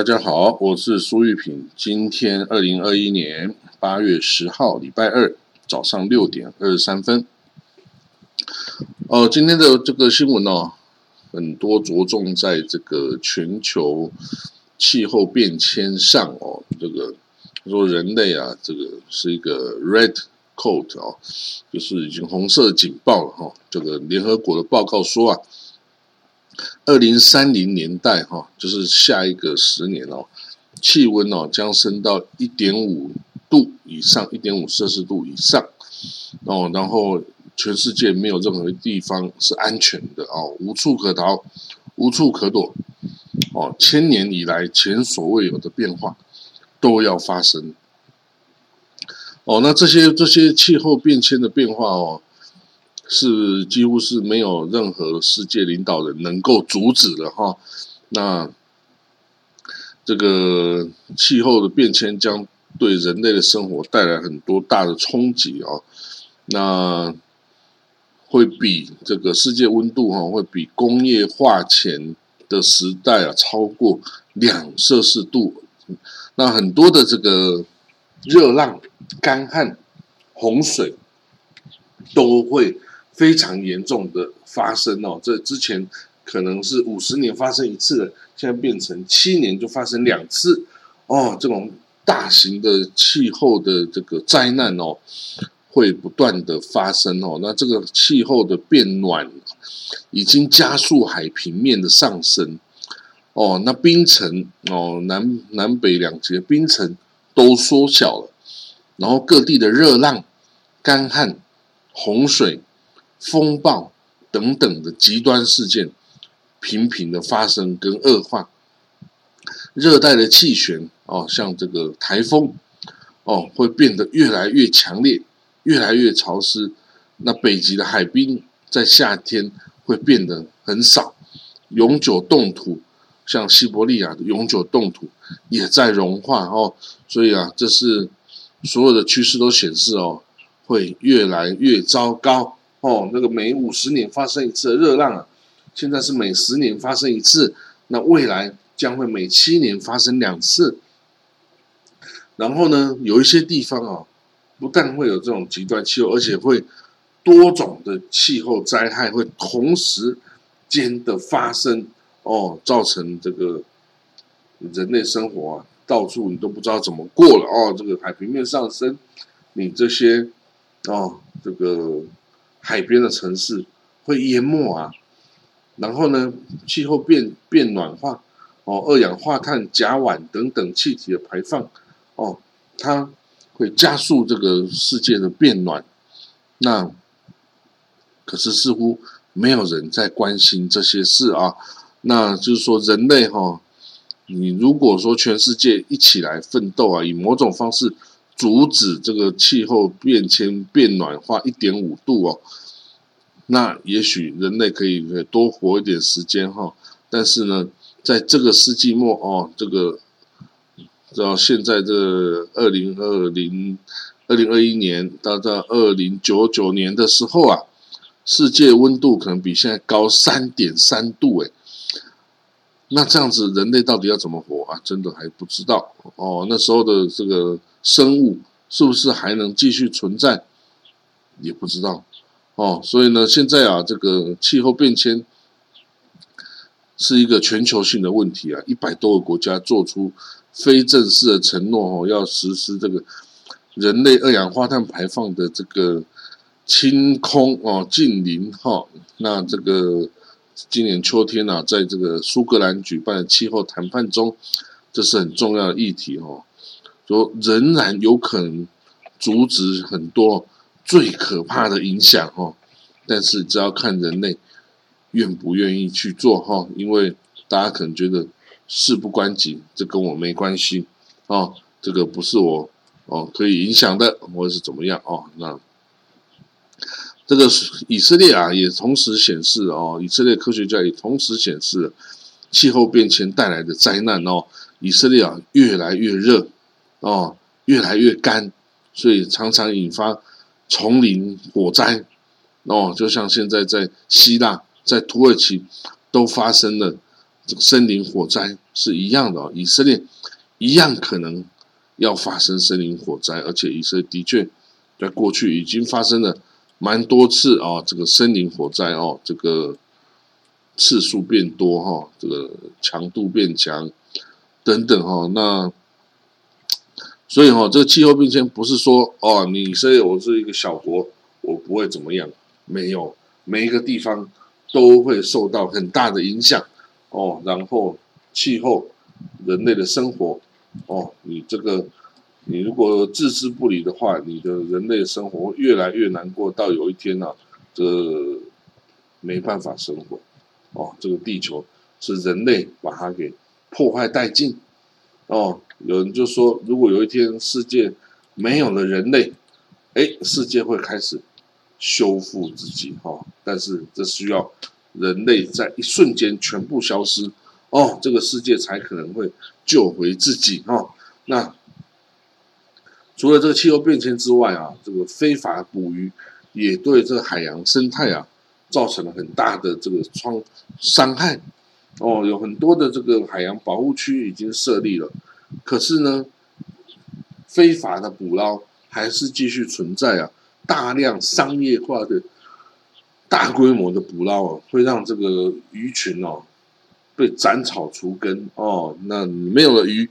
大家好，我是苏玉平。今天二零二一年八月十号，礼拜二早上六点二十三分。哦，今天的这个新闻呢，很多着重在这个全球气候变迁上哦。这个说人类啊，这个是一个 red coat 哦，就是已经红色警报了哈。这个联合国的报告说啊。二零三零年代，哈，就是下一个十年哦，气温哦将升到一点五度以上，一点五摄氏度以上哦，然后全世界没有任何地方是安全的哦，无处可逃，无处可躲哦，千年以来前所未有的变化都要发生哦，那这些这些气候变迁的变化哦。是几乎是没有任何世界领导人能够阻止的哈。那这个气候的变迁将对人类的生活带来很多大的冲击哦。那会比这个世界温度哈，会比工业化前的时代啊超过两摄氏度。那很多的这个热浪、干旱、洪水都会。非常严重的发生哦，这之前可能是五十年发生一次的，现在变成七年就发生两次哦。这种大型的气候的这个灾难哦，会不断的发生哦。那这个气候的变暖已经加速海平面的上升哦。那冰层哦，南南北两极的冰层都缩小了，然后各地的热浪、干旱、洪水。风暴等等的极端事件频频的发生跟恶化，热带的气旋哦，像这个台风哦，会变得越来越强烈，越来越潮湿。那北极的海冰在夏天会变得很少，永久冻土像西伯利亚的永久冻土也在融化哦。所以啊，这是所有的趋势都显示哦，会越来越糟糕。哦，那个每五十年发生一次的热浪啊，现在是每十年发生一次，那未来将会每七年发生两次。然后呢，有一些地方啊，不但会有这种极端气候，而且会多种的气候灾害会同时间的发生哦，造成这个人类生活啊，到处你都不知道怎么过了哦。这个海平面上升，你这些哦，这个。海边的城市会淹没啊，然后呢，气候变变暖化，哦，二氧化碳、甲烷等等气体的排放，哦，它会加速这个世界的变暖。那可是似乎没有人在关心这些事啊。那就是说，人类哈，你如果说全世界一起来奋斗啊，以某种方式。阻止这个气候变迁变暖化一点五度哦，那也许人类可以多活一点时间哈。但是呢，在这个世纪末哦，这个到现在这二零二零二零二一年到到二零九九年的时候啊，世界温度可能比现在高三点三度诶。那这样子人类到底要怎么活啊？真的还不知道哦。那时候的这个。生物是不是还能继续存在？也不知道哦。所以呢，现在啊，这个气候变迁是一个全球性的问题啊。一百多个国家做出非正式的承诺哦，要实施这个人类二氧化碳排放的这个清空哦，近零哈。那这个今年秋天啊，在这个苏格兰举办的气候谈判中，这是很重要的议题哦。说仍然有可能阻止很多最可怕的影响哦，但是只要看人类愿不愿意去做哈，因为大家可能觉得事不关己，这跟我没关系哦，这个不是我哦可以影响的，或者是怎么样哦，那这个以色列啊也同时显示哦，以色列科学家也同时显示气候变迁带来的灾难哦，以色列啊越来越热。哦，越来越干，所以常常引发丛林火灾。哦，就像现在在希腊、在土耳其都发生了这个森林火灾是一样的哦，以色列一样可能要发生森林火灾，而且以色列的确在过去已经发生了蛮多次哦，这个森林火灾哦，这个次数变多哈，这个强度变强等等哈，那所以哈，这个气候变迁不是说哦，你以色列我是一个小国，我不会怎么样，没有，每一个地方都会受到很大的影响。哦，然后气候、人类的生活，哦，你这个，你如果置之不理的话，你的人类生活越来越难过，到有一天呢，这没办法生活，哦，这个地球是人类把它给破坏殆尽，哦，有人就说，如果有一天世界没有了人类，哎，世界会开始修复自己，哈，但是这需要。人类在一瞬间全部消失，哦，这个世界才可能会救回自己哦。那除了这个气候变迁之外啊，这个非法捕鱼也对这个海洋生态啊造成了很大的这个创伤害。哦，有很多的这个海洋保护区已经设立了，可是呢，非法的捕捞还是继续存在啊，大量商业化的。大规模的捕捞啊，会让这个鱼群哦被斩草除根哦。那没有了鱼，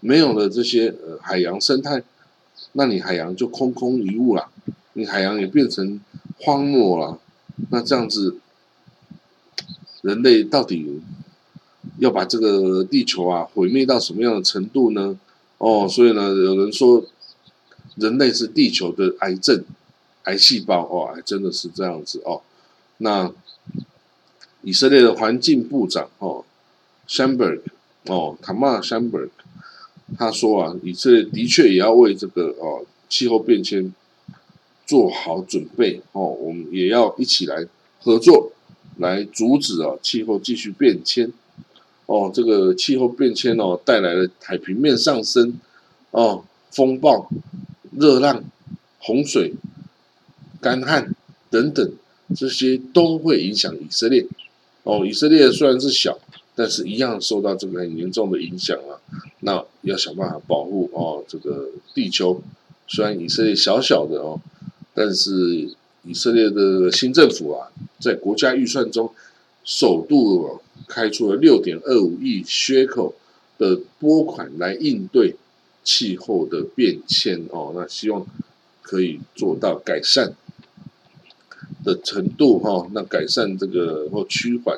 没有了这些呃海洋生态，那你海洋就空空一物了，你海洋也变成荒漠了。那这样子，人类到底要把这个地球啊毁灭到什么样的程度呢？哦，所以呢，有人说人类是地球的癌症。癌细胞哦，还真的是这样子哦。那以色列的环境部长哦，Shamberg 哦，Tamar Shamberg，他说啊，以色列的确也要为这个哦气候变迁做好准备哦，我们也要一起来合作，来阻止啊气候继续变迁哦。这个气候变迁哦带来了海平面上升哦，风暴、热浪、洪水。干旱等等，这些都会影响以色列。哦，以色列虽然是小，但是一样受到这个很严重的影响啊。那要想办法保护哦，这个地球。虽然以色列小小的哦，但是以色列的新政府啊，在国家预算中首度开出了六点二五亿缺口的拨款来应对气候的变迁哦。那希望可以做到改善。的程度哈，那改善这个或趋缓，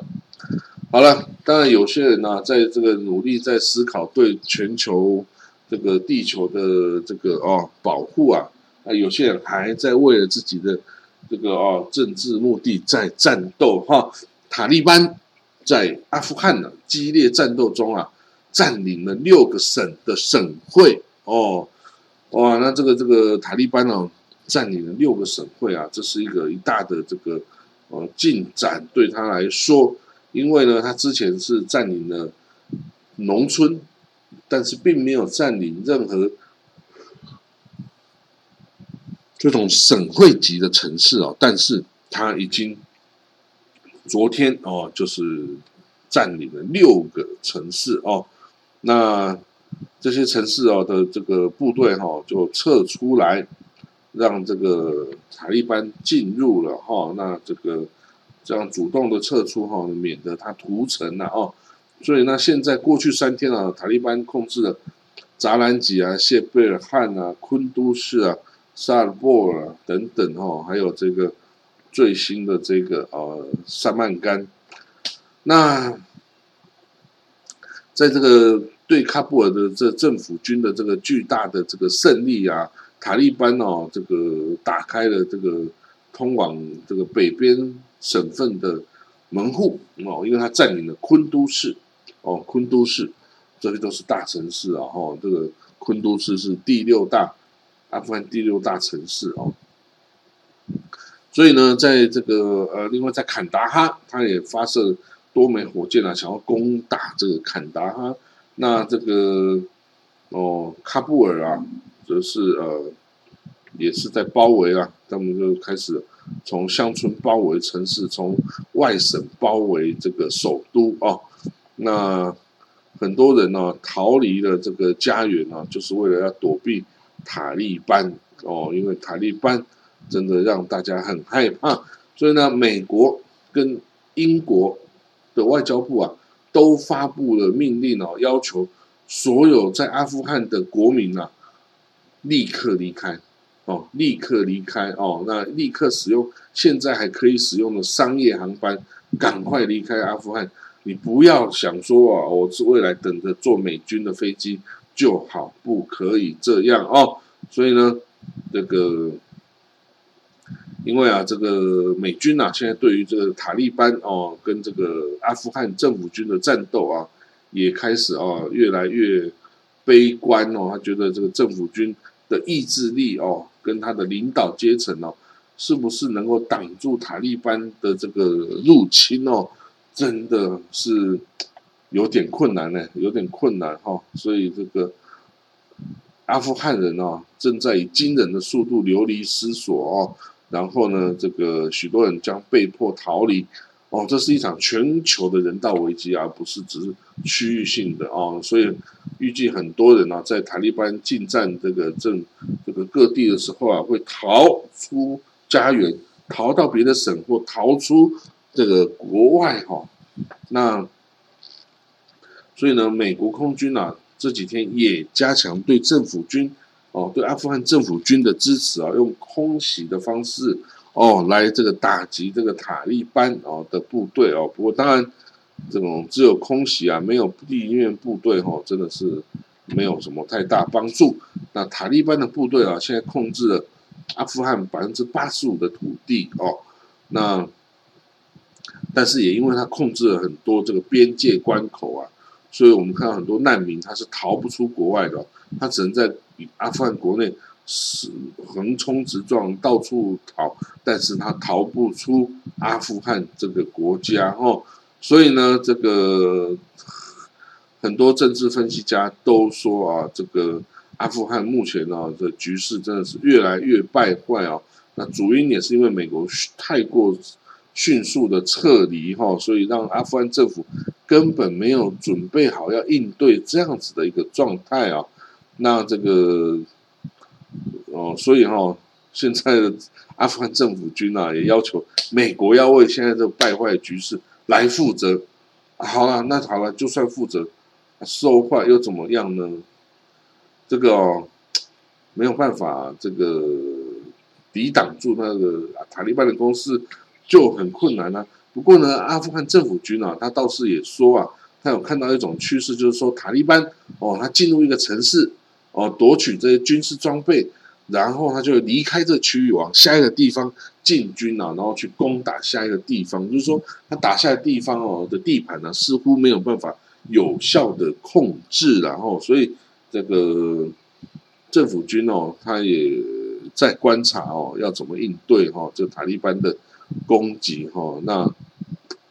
好了，当然有些人呢，在这个努力在思考对全球这个地球的这个哦保护啊，那有些人还在为了自己的这个哦政治目的在战斗哈。塔利班在阿富汗的激烈战斗中啊，占领了六个省的省会哦，哇，那这个这个塔利班呢？占领了六个省会啊，这是一个一大的这个呃进展，对他来说，因为呢，他之前是占领了农村，但是并没有占领任何这种省会级的城市哦，但是他已经昨天哦，就是占领了六个城市哦，那这些城市哦的这个部队哈就撤出来。让这个塔利班进入了哈，那这个这样主动的撤出哈，免得他屠城了哦。所以那现在过去三天啊，塔利班控制了扎兰吉啊、谢贝尔汗啊、昆都市啊、萨尔波尔等等哈，还有这个最新的这个呃萨曼干。那在这个对喀布尔的这政府军的这个巨大的这个胜利啊。塔利班哦，这个打开了这个通往这个北边省份的门户哦，因为他占领了昆都市哦，昆都市这些都是大城市啊哈，这个昆都市是第六大阿富汗第六大城市哦，所以呢，在这个呃，另外在坎达哈，他也发射多枚火箭啊，想要攻打这个坎达哈，那这个哦，喀布尔啊。则是呃，也是在包围啊，他们就开始从乡村包围城市，从外省包围这个首都哦。那很多人呢逃离了这个家园呢，就是为了要躲避塔利班哦，因为塔利班真的让大家很害怕，所以呢，美国跟英国的外交部啊，都发布了命令哦，要求所有在阿富汗的国民啊，立刻离开。哦，立刻离开。哦，那立刻使用现在还可以使用的商业航班，赶快离开阿富汗。你不要想说啊，我是未来等着坐美军的飞机就好，不可以这样哦。所以呢，这个因为啊，这个美军呐，现在对于这个塔利班哦，跟这个阿富汗政府军的战斗啊，也开始啊越来越悲观哦。他觉得这个政府军的意志力哦，跟他的领导阶层哦，是不是能够挡住塔利班的这个入侵哦？真的是有点困难呢，有点困难哈，所以这个阿富汗人哦，正在以惊人的速度流离失所哦，然后呢，这个许多人将被迫逃离哦，这是一场全球的人道危机而不是只是区域性的哦，所以预计很多人呢，在塔利班进占这个政这个各地的时候啊，会逃出家园，逃到别的省或逃出。这个国外哈，那所以呢，美国空军啊这几天也加强对政府军哦，对阿富汗政府军的支持啊，用空袭的方式哦来这个打击这个塔利班哦的部队哦。不过当然，这种只有空袭啊，没有地面部队哦，真的是没有什么太大帮助。那塔利班的部队啊，现在控制了阿富汗百分之八十五的土地哦，那。但是也因为他控制了很多这个边界关口啊，所以我们看到很多难民他是逃不出国外的，他只能在阿富汗国内是横冲直撞到处逃，但是他逃不出阿富汗这个国家哦。所以呢，这个很多政治分析家都说啊，这个阿富汗目前呢的局势真的是越来越败坏啊。那主因也是因为美国太过。迅速的撤离哈，所以让阿富汗政府根本没有准备好要应对这样子的一个状态啊。那这个哦，所以哈，现在的阿富汗政府军啊，也要求美国要为现在这个败坏局势来负责。好了，那好了，就算负责，受坏又怎么样呢？这个哦，没有办法，这个抵挡住那个塔利班的攻势。就很困难了。不过呢，阿富汗政府军啊，他倒是也说啊，他有看到一种趋势，就是说塔利班哦，他进入一个城市哦，夺取这些军事装备，然后他就离开这区域，往下一个地方进军啊，然后去攻打下一个地方。就是说，他打下的地方哦的地盘呢，似乎没有办法有效的控制，然后所以这个政府军哦，他也在观察哦，要怎么应对哈，这塔利班的。攻击哈，那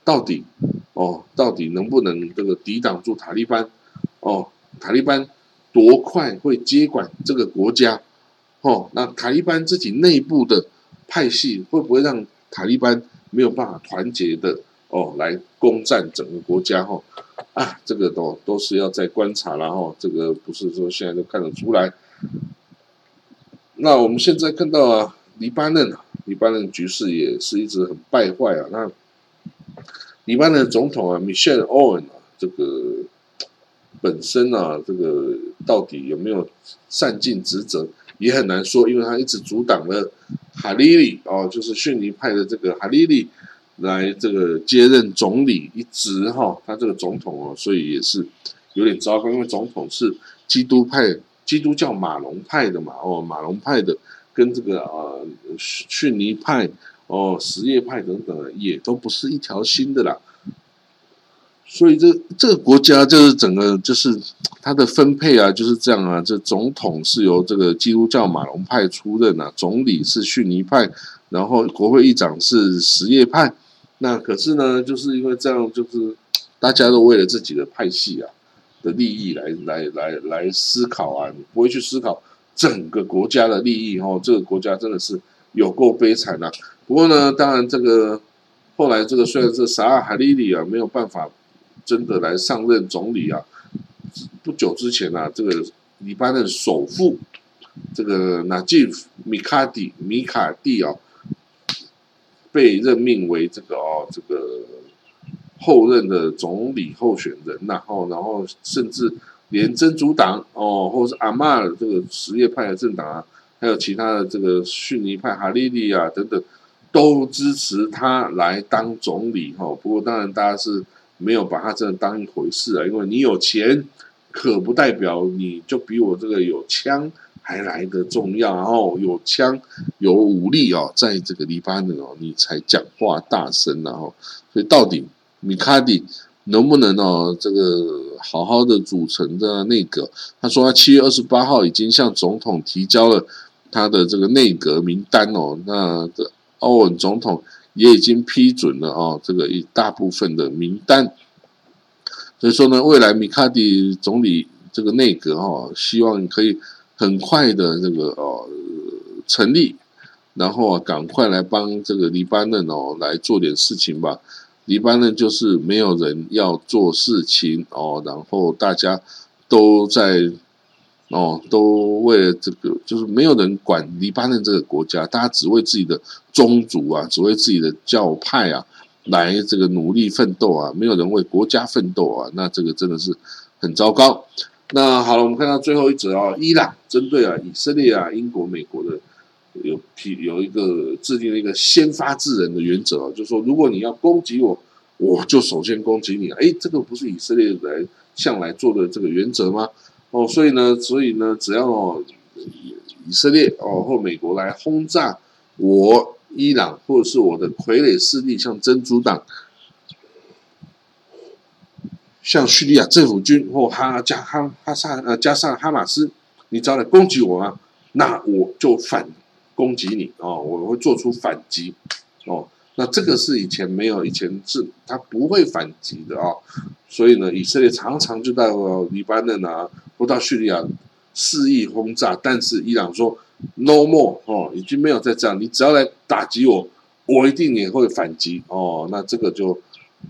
到底哦，到底能不能这个抵挡住塔利班？哦，塔利班多快会接管这个国家？哦，那塔利班自己内部的派系会不会让塔利班没有办法团结的哦来攻占整个国家？哈啊，这个都都是要在观察了哈，这个不是说现在都看得出来。那我们现在看到啊，黎巴嫩啊。黎巴嫩局势也是一直很败坏啊。那黎巴嫩总统啊，Michelle Owen 啊，这个本身啊，这个到底有没有善尽职责，也很难说，因为他一直阻挡了哈利里哦，就是逊尼派的这个哈利里来这个接任总理一职哈。他这个总统哦，所以也是有点糟糕，因为总统是基督派、基督教马龙派的嘛，哦，马龙派的。跟这个呃逊尼派哦什叶派等等也都不是一条心的啦，所以这这个国家就是整个就是它的分配啊就是这样啊，这总统是由这个基督教马龙派出任啊，总理是逊尼派，然后国会议长是什叶派，那可是呢就是因为这样就是大家都为了自己的派系啊的利益来来来来思考啊，不会去思考。整个国家的利益，哦，这个国家真的是有够悲惨呐。不过呢，当然这个后来这个虽然是萨尔哈利里啊没有办法真的来上任总理啊，不久之前啊，这个黎巴嫩首富这个纳吉夫米卡蒂米卡蒂啊，被任命为这个哦这个后任的总理候选人，然后然后甚至连真主党哦，或是阿马尔这个什叶派的政党啊，还有其他的这个逊尼派哈利利啊等等。都支持他来当总理哈，不过当然大家是没有把他真的当一回事啊，因为你有钱，可不代表你就比我这个有枪还来得重要。然后有枪有武力哦，在这个黎巴嫩哦，你才讲话大声然后，所以到底米卡迪能不能哦这个好好的组成的内阁？他说他七月二十八号已经向总统提交了他的这个内阁名单哦，那的。欧文总统也已经批准了哦，这个一大部分的名单，所以说呢，未来米卡迪总理这个内阁哈，希望可以很快的这个哦成立，然后赶快来帮这个黎巴嫩哦来做点事情吧。黎巴嫩就是没有人要做事情哦，然后大家都在。哦，都为了这个，就是没有人管黎巴嫩这个国家，大家只为自己的宗族啊，只为自己的教派啊，来这个努力奋斗啊，没有人为国家奋斗啊，那这个真的是很糟糕。那好了，我们看到最后一则啊，伊朗针对啊以色列啊、英国、美国的有批有一个制定了一个先发制人的原则，就是说，如果你要攻击我，我就首先攻击你。哎，这个不是以色列人向来做的这个原则吗？哦，所以呢，所以呢，只要以色列哦或美国来轰炸我伊朗，或者是我的傀儡势力，像真主党、像叙利亚政府军或哈加哈哈萨呃加上哈马斯，你只要来攻击我啊，那我就反攻击你哦，我会做出反击哦。那这个是以前没有，以前是他不会反击的啊。所以呢，以色列常常就到黎巴嫩啊。不到叙利亚肆意轰炸，但是伊朗说 no more 哦，已经没有再这样。你只要来打击我，我一定也会反击哦。那这个就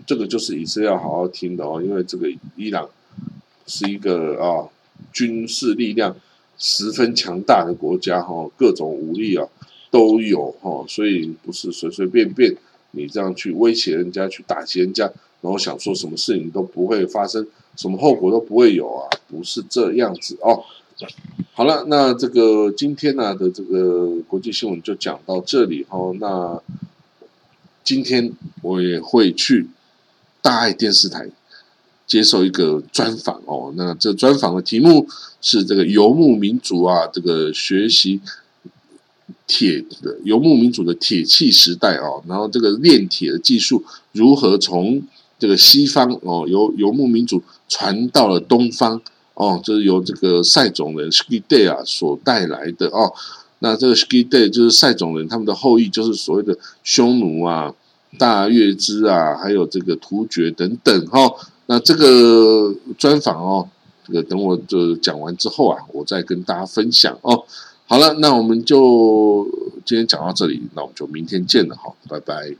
这个就是以色列要好好听的哦，因为这个伊朗是一个啊军事力量十分强大的国家哈，各种武力啊都有哈，所以不是随随便便你这样去威胁人家、去打击人家，然后想说什么事情都不会发生。什么后果都不会有啊，不是这样子哦。好了，那这个今天呢的这个国际新闻就讲到这里哦。那今天我也会去大爱电视台接受一个专访哦。那这专访的题目是这个游牧民族啊，这个学习铁的游牧民族的铁器时代哦。然后这个炼铁的技术如何从这个西方哦，由游牧民族。传到了东方哦，就是由这个塞种人 Ski Day 啊所带来的哦。那这个 Ski Day 就是塞种人他们的后裔，就是所谓的匈奴啊、大月支啊，还有这个突厥等等哈。那这个专访哦，这个等我就讲完之后啊，我再跟大家分享哦。好了，那我们就今天讲到这里，那我们就明天见了哈，拜拜。